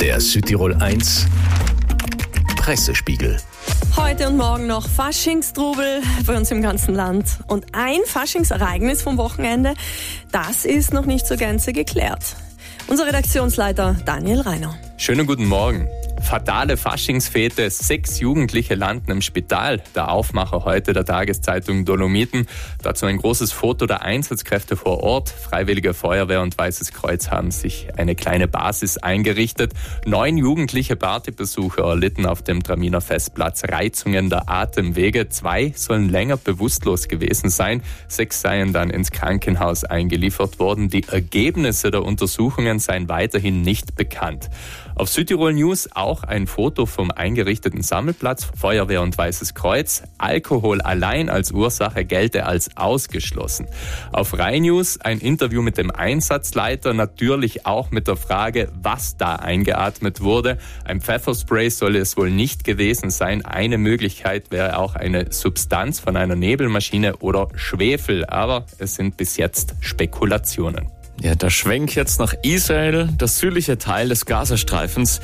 Der Südtirol 1 Pressespiegel. Heute und morgen noch Faschingstrubel bei uns im ganzen Land. Und ein Faschingsereignis vom Wochenende, das ist noch nicht zur Gänze geklärt. Unser Redaktionsleiter Daniel Reiner. Schönen guten Morgen. Fatale Faschingsfete, sechs Jugendliche landen im Spital. Der Aufmacher heute der Tageszeitung Dolomiten. Dazu ein großes Foto der Einsatzkräfte vor Ort. Freiwillige Feuerwehr und Weißes Kreuz haben sich eine kleine Basis eingerichtet. Neun jugendliche Partybesucher erlitten auf dem Traminer Festplatz Reizungen der Atemwege. Zwei sollen länger bewusstlos gewesen sein. Sechs seien dann ins Krankenhaus eingeliefert worden. Die Ergebnisse der Untersuchungen seien weiterhin nicht bekannt. Auf Südtirol News auch ein Foto vom eingerichteten Sammelplatz, Feuerwehr und Weißes Kreuz. Alkohol allein als Ursache gelte als ausgeschlossen. Auf Rhein News ein Interview mit dem Einsatzleiter, natürlich auch mit der Frage, was da eingeatmet wurde. Ein Pfefferspray soll es wohl nicht gewesen sein. Eine Möglichkeit wäre auch eine Substanz von einer Nebelmaschine oder Schwefel, aber es sind bis jetzt Spekulationen. Ja, der Schwenk jetzt nach Israel. Das südliche Teil des Gazastreifens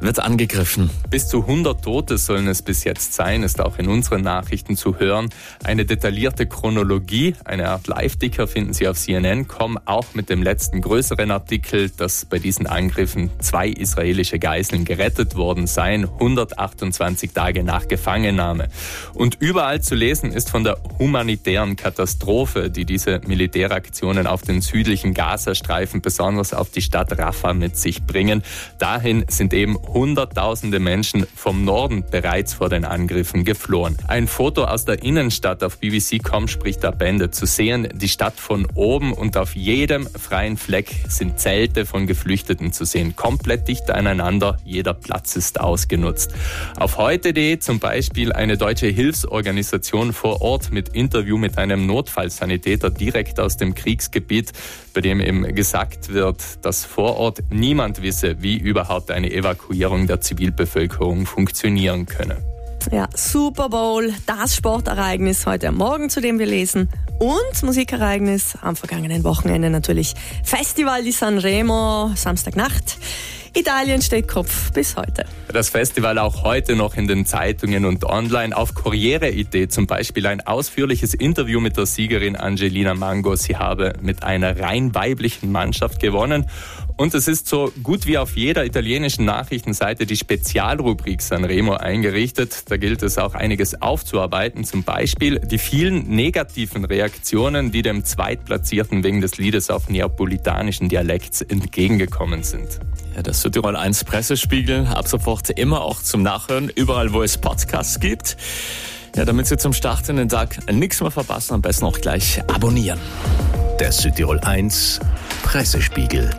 wird angegriffen. Bis zu 100 Tote sollen es bis jetzt sein, ist auch in unseren Nachrichten zu hören. Eine detaillierte Chronologie, eine Art Live-Dicker finden Sie auf CNN.com, auch mit dem letzten größeren Artikel, dass bei diesen Angriffen zwei israelische Geiseln gerettet worden seien, 128 Tage nach Gefangennahme. Und überall zu lesen ist von der humanitären Katastrophe, die diese Militäraktionen auf den südlichen Gaza Gazastreifen besonders auf die Stadt Rafah mit sich bringen. Dahin sind eben Hunderttausende Menschen vom Norden bereits vor den Angriffen geflohen. Ein Foto aus der Innenstadt auf BBC.com spricht da Bände. Zu sehen, die Stadt von oben und auf jedem freien Fleck sind Zelte von Geflüchteten zu sehen. Komplett dicht aneinander, jeder Platz ist ausgenutzt. Auf heute.de zum Beispiel eine deutsche Hilfsorganisation vor Ort mit Interview mit einem Notfallsanitäter direkt aus dem Kriegsgebiet, bei dem eben gesagt wird, dass vor Ort niemand wisse, wie überhaupt eine Evakuierung der Zivilbevölkerung funktionieren könne. Ja, Super Bowl, das Sportereignis heute Morgen, zu dem wir lesen. Und Musikereignis am vergangenen Wochenende natürlich Festival di Sanremo, Samstagnacht. Italien steht Kopf bis heute. Das Festival auch heute noch in den Zeitungen und online. Auf Corriere-Idee zum Beispiel ein ausführliches Interview mit der Siegerin Angelina Mango. Sie habe mit einer rein weiblichen Mannschaft gewonnen. Und es ist so gut wie auf jeder italienischen Nachrichtenseite die Spezialrubrik Sanremo eingerichtet. Da gilt es auch einiges aufzuarbeiten. Zum Beispiel die vielen negativen Reaktionen, die dem Zweitplatzierten wegen des Liedes auf neapolitanischen Dialekt entgegengekommen sind. Ja, das Südtirol 1 Pressespiegel ab sofort immer auch zum Nachhören, überall wo es Podcasts gibt. Ja, damit Sie zum Start in den Tag nichts mehr verpassen, am besten auch gleich abonnieren. Der Südtirol 1 Pressespiegel.